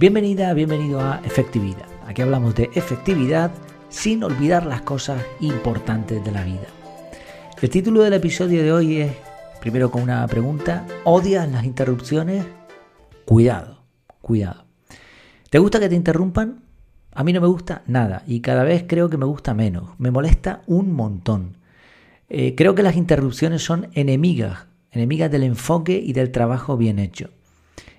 Bienvenida, bienvenido a Efectividad. Aquí hablamos de efectividad sin olvidar las cosas importantes de la vida. El título del episodio de hoy es, primero con una pregunta, ¿odias las interrupciones? Cuidado, cuidado. ¿Te gusta que te interrumpan? A mí no me gusta nada y cada vez creo que me gusta menos. Me molesta un montón. Eh, creo que las interrupciones son enemigas, enemigas del enfoque y del trabajo bien hecho.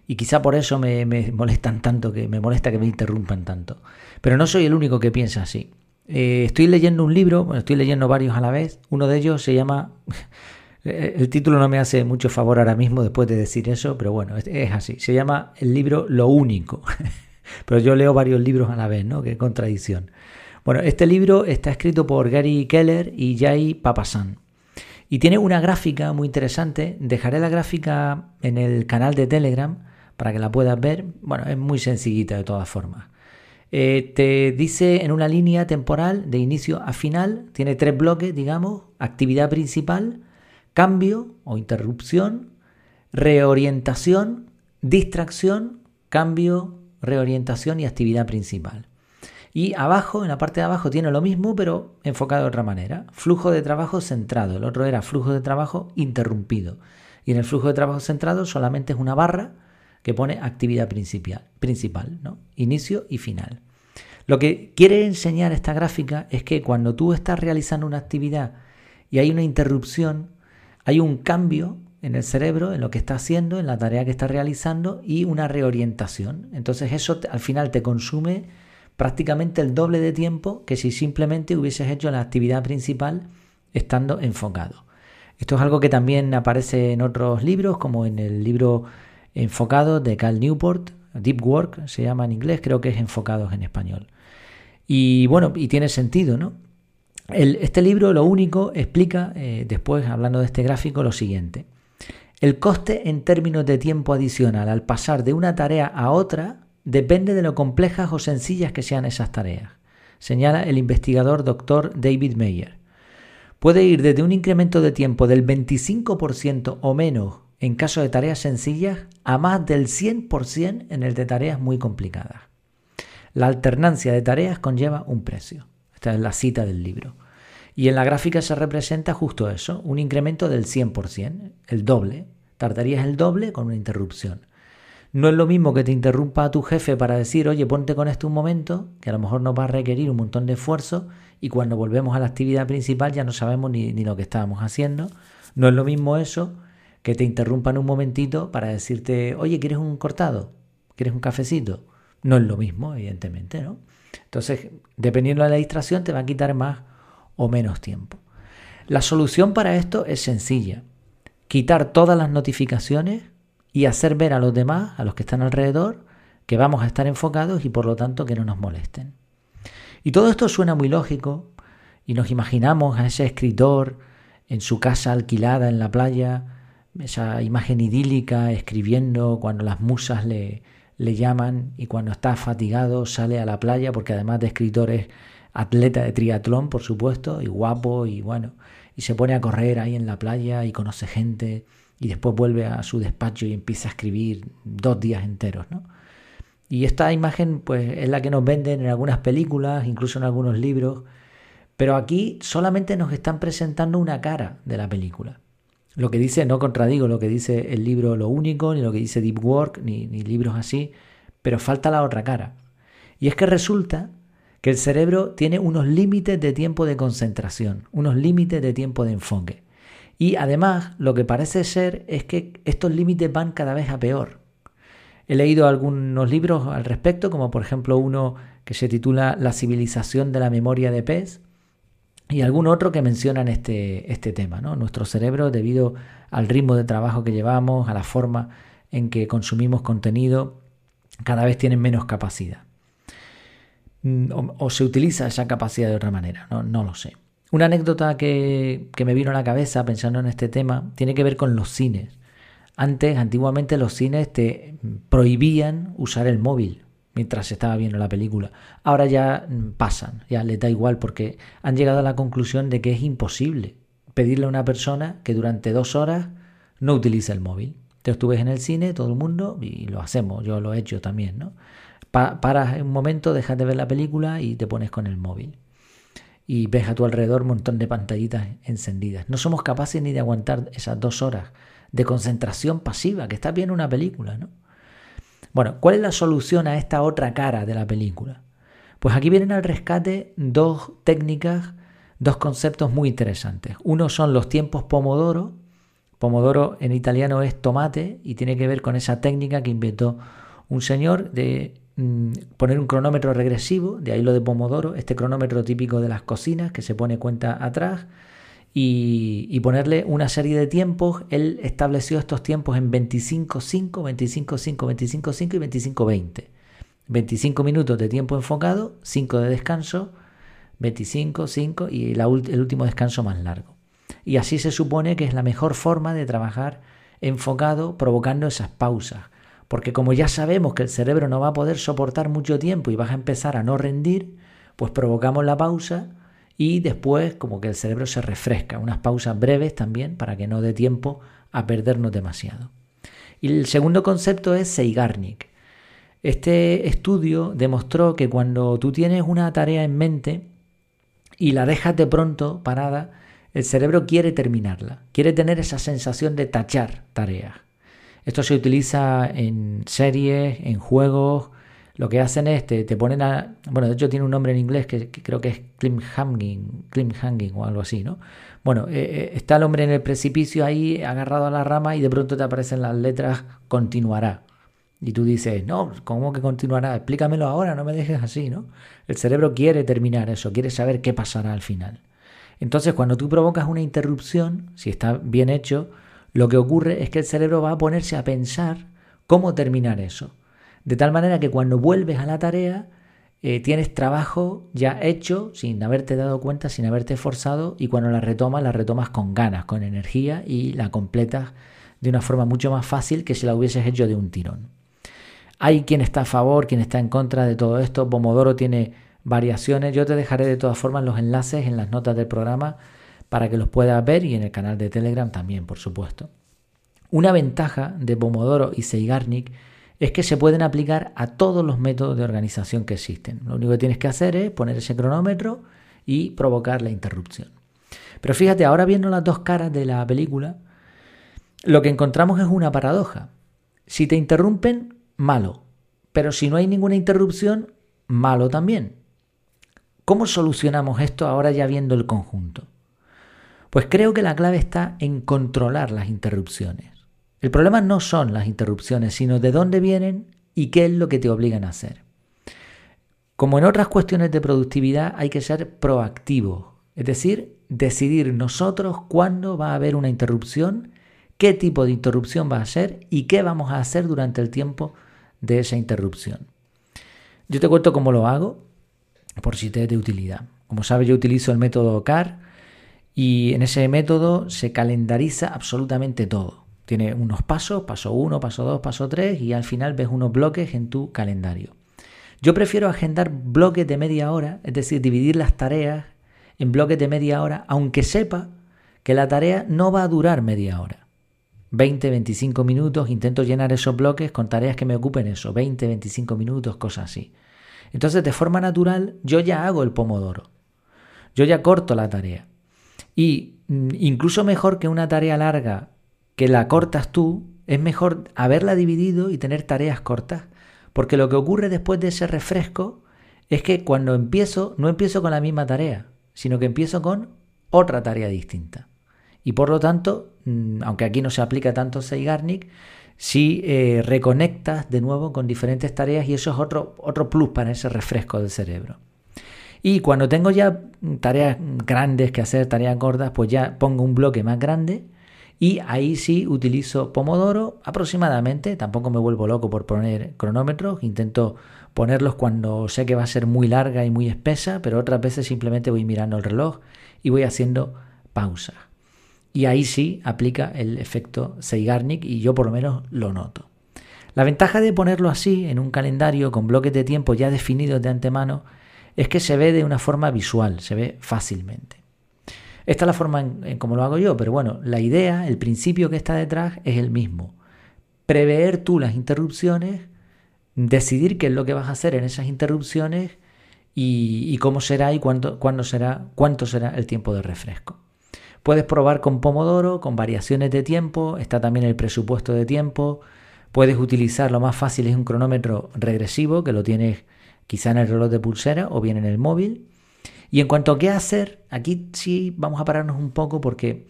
Y quizá por eso me, molestan tanto, que me molesta que me interrumpan tanto. Pero no soy el único que piensa así. Eh, estoy leyendo un libro, bueno, estoy leyendo varios a la vez. Uno de ellos se llama... el título no me hace mucho favor ahora mismo después de decir eso, pero bueno, es así. Se llama el libro Lo Único. Pero yo leo varios libros a la vez, ¿no? Qué contradicción. Bueno, este libro está escrito por Gary Keller y Jay Papasan. Y tiene una gráfica muy interesante. Dejaré la gráfica en el canal de Telegram para que la puedas ver. Bueno, es muy sencillita de todas formas. Eh, te dice en una línea temporal de inicio a final, tiene tres bloques, digamos, actividad principal, cambio o interrupción, reorientación, distracción, cambio, reorientación y actividad principal. Y abajo, en la parte de abajo, tiene lo mismo, pero enfocado de otra manera. Flujo de trabajo centrado. El otro era flujo de trabajo interrumpido. Y en el flujo de trabajo centrado solamente es una barra que pone actividad principal, principal ¿no? inicio y final. Lo que quiere enseñar esta gráfica es que cuando tú estás realizando una actividad y hay una interrupción, hay un cambio en el cerebro, en lo que está haciendo, en la tarea que está realizando y una reorientación. Entonces eso al final te consume prácticamente el doble de tiempo que si simplemente hubieses hecho la actividad principal estando enfocado. Esto es algo que también aparece en otros libros, como en el libro Enfocado de Cal Newport, Deep Work se llama en inglés, creo que es Enfocados en español. Y bueno, y tiene sentido, ¿no? este libro lo único explica, eh, después hablando de este gráfico, lo siguiente. El coste en términos de tiempo adicional al pasar de una tarea a otra depende de lo complejas o sencillas que sean esas tareas, señala el investigador Dr. David Mayer. Puede ir desde un incremento de tiempo del 25% o menos en caso de tareas sencillas a más del 100% en el de tareas muy complicadas. La alternancia de tareas conlleva un precio. Esta es la cita del libro. Y en la gráfica se representa justo eso, un incremento del 100%, el doble. Tardarías el doble con una interrupción. No es lo mismo que te interrumpa a tu jefe para decir, oye, ponte con esto un momento, que a lo mejor nos va a requerir un montón de esfuerzo y cuando volvemos a la actividad principal ya no sabemos ni, ni lo que estábamos haciendo. No es lo mismo eso que te interrumpan un momentito para decirte, oye, ¿quieres un cortado? ¿Quieres un cafecito? No es lo mismo, evidentemente, ¿no? Entonces, dependiendo de la distracción, te va a quitar más o menos tiempo. La solución para esto es sencilla. Quitar todas las notificaciones y hacer ver a los demás, a los que están alrededor, que vamos a estar enfocados y por lo tanto que no nos molesten. Y todo esto suena muy lógico y nos imaginamos a ese escritor en su casa alquilada en la playa, esa imagen idílica escribiendo cuando las musas le, le llaman y cuando está fatigado sale a la playa porque además de escritor es atleta de triatlón, por supuesto, y guapo, y bueno, y se pone a correr ahí en la playa y conoce gente, y después vuelve a su despacho y empieza a escribir dos días enteros, ¿no? Y esta imagen, pues, es la que nos venden en algunas películas, incluso en algunos libros, pero aquí solamente nos están presentando una cara de la película. Lo que dice, no contradigo lo que dice el libro Lo Único, ni lo que dice Deep Work, ni, libros así, pero falta la otra cara. Y es que resulta que el cerebro tiene unos límites de tiempo de concentración, unos límites de tiempo de enfoque. Y además, lo que parece ser es que estos límites van cada vez a peor. He leído algunos libros al respecto, como por ejemplo uno que se titula La civilización de la memoria de pez, y algún otro que mencionan este, este tema. ¿no? Nuestro cerebro, debido al ritmo de trabajo que llevamos, a la forma en que consumimos contenido, cada vez tienen menos capacidad. Mm, o, se utiliza esa capacidad de otra manera, no, lo sé. Una anécdota que, que, me vino a la cabeza pensando en este tema tiene que ver con los cines. Antes, antiguamente, los cines te prohibían usar el móvil mientras estaba viendo la película. Ahora ya mm, pasan, ya les da igual porque han llegado a la conclusión de que es imposible pedirle a una persona que durante dos horas no utilice el móvil. Te estuves en el cine, todo el mundo, y lo hacemos, yo lo he hecho también, ¿no? paras un momento, dejas de ver la película y te pones con el móvil. Y ves a tu alrededor un montón de pantallitas encendidas. No somos capaces ni de aguantar esas dos horas de concentración pasiva, que está bien una película, ¿no? Bueno, ¿cuál es la solución a esta otra cara de la película? Pues aquí vienen al rescate dos técnicas, dos conceptos muy interesantes. Uno son los tiempos Pomodoro. Pomodoro en italiano es tomate y tiene que ver con esa técnica que inventó un señor de mm, poner un cronómetro regresivo, de ahí lo de Pomodoro, este cronómetro típico de las cocinas que se pone cuenta atrás y, ponerle una serie de tiempos. Él estableció estos tiempos en 25-5, 25-5, 25-5 y 25-20. 25 minutos de tiempo enfocado, 5 de descanso, 25, 5 y el último descanso más largo. Y así se supone que es la mejor forma de trabajar enfocado, provocando esas pausas. Porque como ya sabemos que el cerebro no va a poder soportar mucho tiempo y vas a empezar a no rendir, pues provocamos la pausa y después como que el cerebro se refresca. Unas pausas breves también para que no dé tiempo a perdernos demasiado. Y el segundo concepto es Seigarnik. Este estudio demostró que cuando tú tienes una tarea en mente y la dejas de pronto parada, el cerebro quiere terminarla, quiere tener esa sensación de tachar tareas. Esto se utiliza en series, en juegos. Lo que hacen es, te, ponen a... Bueno, de hecho tiene un nombre en inglés que, creo que es cliffhanging, hanging o algo así, ¿no? Bueno, eh, eh, está el hombre en el precipicio ahí agarrado a la rama y de pronto te aparecen las letras continuará. Y tú dices, no, ¿cómo que continuará? Explícamelo ahora, no me dejes así, ¿no? El cerebro quiere terminar eso, quiere saber qué pasará al final. Entonces, cuando tú provocas una interrupción, si está bien hecho, lo que ocurre es que el cerebro va a ponerse a pensar cómo terminar eso. De tal manera que cuando vuelves a la tarea, eh, tienes trabajo ya hecho sin haberte dado cuenta, sin haberte esforzado, y cuando la retomas, la retomas con ganas, con energía y la completas de una forma mucho más fácil que si la hubieses hecho de un tirón. Hay quien está a favor, quien está en contra de todo esto. Pomodoro tiene variaciones. Yo te dejaré de todas formas los enlaces en las notas del programa para que los puedas ver y en el canal de Telegram también, por supuesto. Una ventaja de Pomodoro y Seigarnik es que se pueden aplicar a todos los métodos de organización que existen. Lo único que tienes que hacer es poner ese cronómetro y provocar la interrupción. Pero fíjate, ahora viendo las dos caras de la película, lo que encontramos es una paradoja. Si te interrumpen, malo. Pero si no hay ninguna interrupción, malo también. ¿Cómo solucionamos esto ahora ya viendo el conjunto? Pues creo que la clave está en controlar las interrupciones. El problema no son las interrupciones, sino de dónde vienen y qué es lo que te obligan a hacer. Como en otras cuestiones de productividad, hay que ser proactivo, es decir, decidir nosotros cuándo va a haber una interrupción, qué tipo de interrupción va a ser y qué vamos a hacer durante el tiempo de esa interrupción. Yo te cuento cómo lo hago, por si te es de utilidad. Como sabes, yo utilizo el método CAR y en ese método se calendariza absolutamente todo. Tiene unos pasos, paso 1, paso 2, paso 3 y al final ves unos bloques en tu calendario. Yo prefiero agendar bloques de media hora, es decir, dividir las tareas en bloques de media hora, aunque sepa que la tarea no va a durar media hora. 20, 25 minutos, intento llenar esos bloques con tareas que me ocupen eso, 20, 25 minutos, cosas así. Entonces, de forma natural, yo ya hago el pomodoro. Yo ya corto la tarea. Y mm, incluso mejor que una tarea larga que la cortas tú, es mejor haberla dividido y tener tareas cortas. Porque lo que ocurre después de ese refresco es que cuando empiezo, no empiezo con la misma tarea, sino que empiezo con otra tarea distinta. Y por lo tanto, mm, aunque aquí no se aplica tanto Seigarnik, sí eh, reconectas de nuevo con diferentes tareas y eso es otro, otro plus para ese refresco del cerebro. Y cuando tengo ya tareas grandes que hacer, tareas gordas, pues ya pongo un bloque más grande y ahí sí utilizo Pomodoro aproximadamente, tampoco me vuelvo loco por poner cronómetros, intento ponerlos cuando sé que va a ser muy larga y muy espesa, pero otras veces simplemente voy mirando el reloj y voy haciendo pausa. Y ahí sí aplica el efecto Seigarnik y yo por lo menos lo noto. La ventaja de ponerlo así en un calendario con bloques de tiempo ya definidos de antemano es que se ve de una forma visual, se ve fácilmente. Esta es la forma en, como lo hago yo, pero bueno, la idea, el principio que está detrás es el mismo. Prever tú las interrupciones decidir qué es lo que vas a hacer en esas interrupciones y, cómo será y cuánto, cuándo será, cuánto será el tiempo de refresco. Puedes probar con Pomodoro, con variaciones de tiempo, está también el presupuesto de tiempo. Puedes utilizar, lo más fácil es un cronómetro regresivo, que lo tienes quizá en el reloj de pulsera o bien en el móvil. Y en cuanto a qué hacer, aquí sí vamos a pararnos un poco porque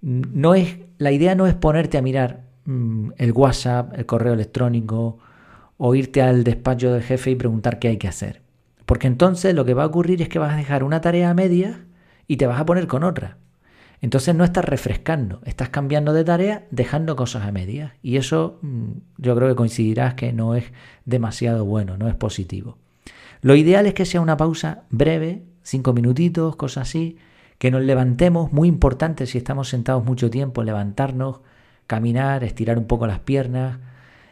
no es, la idea no es ponerte a mirar mm, el WhatsApp, el correo electrónico o irte al despacho del jefe y preguntar qué hay que hacer. Porque entonces lo que va a ocurrir es que vas a dejar una tarea a medias y te vas a poner con otra. Entonces no estás refrescando, estás cambiando de tarea, dejando cosas a medias. Y eso mm, yo creo que coincidirás que no es demasiado bueno, no es positivo. Lo ideal es que sea una pausa breve, cinco minutitos, cosas así, que nos levantemos, muy importante si estamos sentados mucho tiempo, levantarnos, caminar, estirar un poco las piernas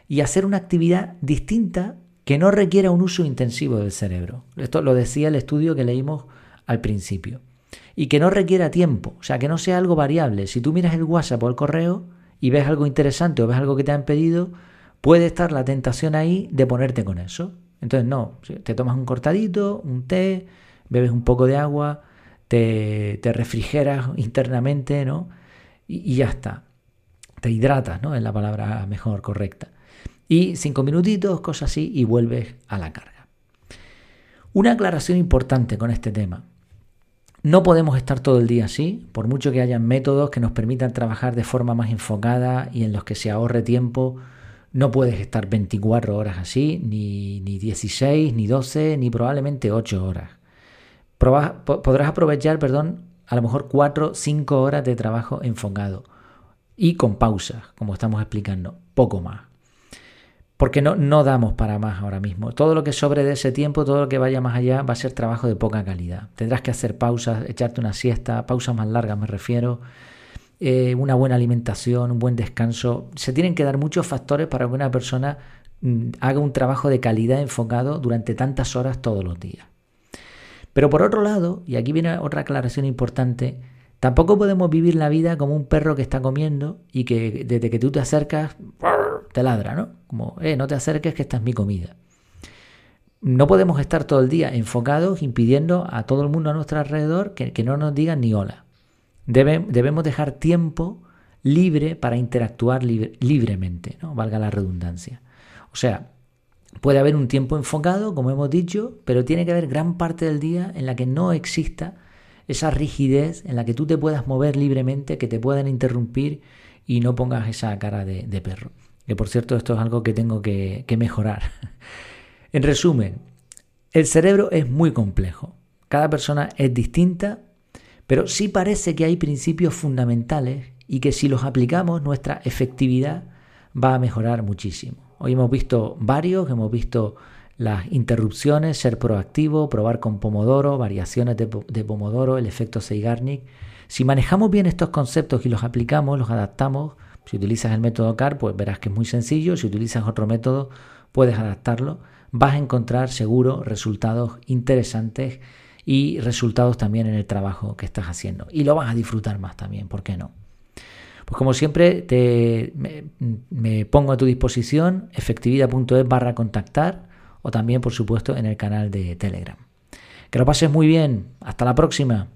y hacer una actividad distinta que no requiera un uso intensivo del cerebro. Esto lo decía el estudio que leímos al principio y que no requiera tiempo, o sea, que no sea algo variable. Si tú miras el WhatsApp o el correo y ves algo interesante o ves algo que te han pedido, puede estar la tentación ahí de ponerte con eso. Entonces, no, te tomas un cortadito, un té, bebes un poco de agua, te, te refrigeras internamente, ¿no? Y, ya está. Te hidratas, ¿no? Es la palabra mejor, correcta. Y cinco minutitos, cosas así, y vuelves a la carga. Una aclaración importante con este tema. No podemos estar todo el día así, por mucho que haya métodos que nos permitan trabajar de forma más enfocada y en los que se ahorre tiempo. No puedes estar 24 horas así, ni, ni 16, ni 12, ni probablemente 8 horas. Podrás aprovechar, perdón, a lo mejor 4, 5 horas de trabajo enfocado y con pausas, como estamos explicando, poco más porque no, no damos para más ahora mismo. Todo lo que sobre de ese tiempo, todo lo que vaya más allá, va a ser trabajo de poca calidad. Tendrás que hacer pausas, echarte una siesta, pausas más largas me refiero, eh, una buena alimentación, un buen descanso. Se tienen que dar muchos factores para que una persona mm, haga un trabajo de calidad enfocado durante tantas horas todos los días. Pero por otro lado, y aquí viene otra aclaración importante, tampoco podemos vivir la vida como un perro que está comiendo y que desde que tú te acercas te ladra, ¿no? Como, eh, no te acerques que esta es mi comida. No podemos estar todo el día enfocados impidiendo a todo el mundo a nuestro alrededor que, no nos digan ni hola. debemos dejar tiempo libre para interactuar libremente, ¿no? valga la redundancia. O sea, puede haber un tiempo enfocado, como hemos dicho, pero tiene que haber gran parte del día en la que no exista esa rigidez, en la que tú te puedas mover libremente, que te puedan interrumpir y no pongas esa cara de perro. Que por cierto, esto es algo que tengo que, mejorar. en resumen, el cerebro es muy complejo. Cada persona es distinta, pero sí parece que hay principios fundamentales y que si los aplicamos nuestra efectividad va a mejorar muchísimo. Hoy hemos visto varios, hemos visto las interrupciones, ser proactivo, probar con Pomodoro, variaciones de, Pomodoro, el efecto Zeigarnik. Si manejamos bien estos conceptos y los aplicamos, los adaptamos, si utilizas el método CAR, pues verás que es muy sencillo. Si utilizas otro método, puedes adaptarlo. Vas a encontrar seguro resultados interesantes y resultados también en el trabajo que estás haciendo. Y lo vas a disfrutar más también, ¿por qué no? Pues como siempre, te, me, pongo a tu disposición efectividad.es barra contactar o también, por supuesto, en el canal de Telegram. Que lo pases muy bien. Hasta la próxima.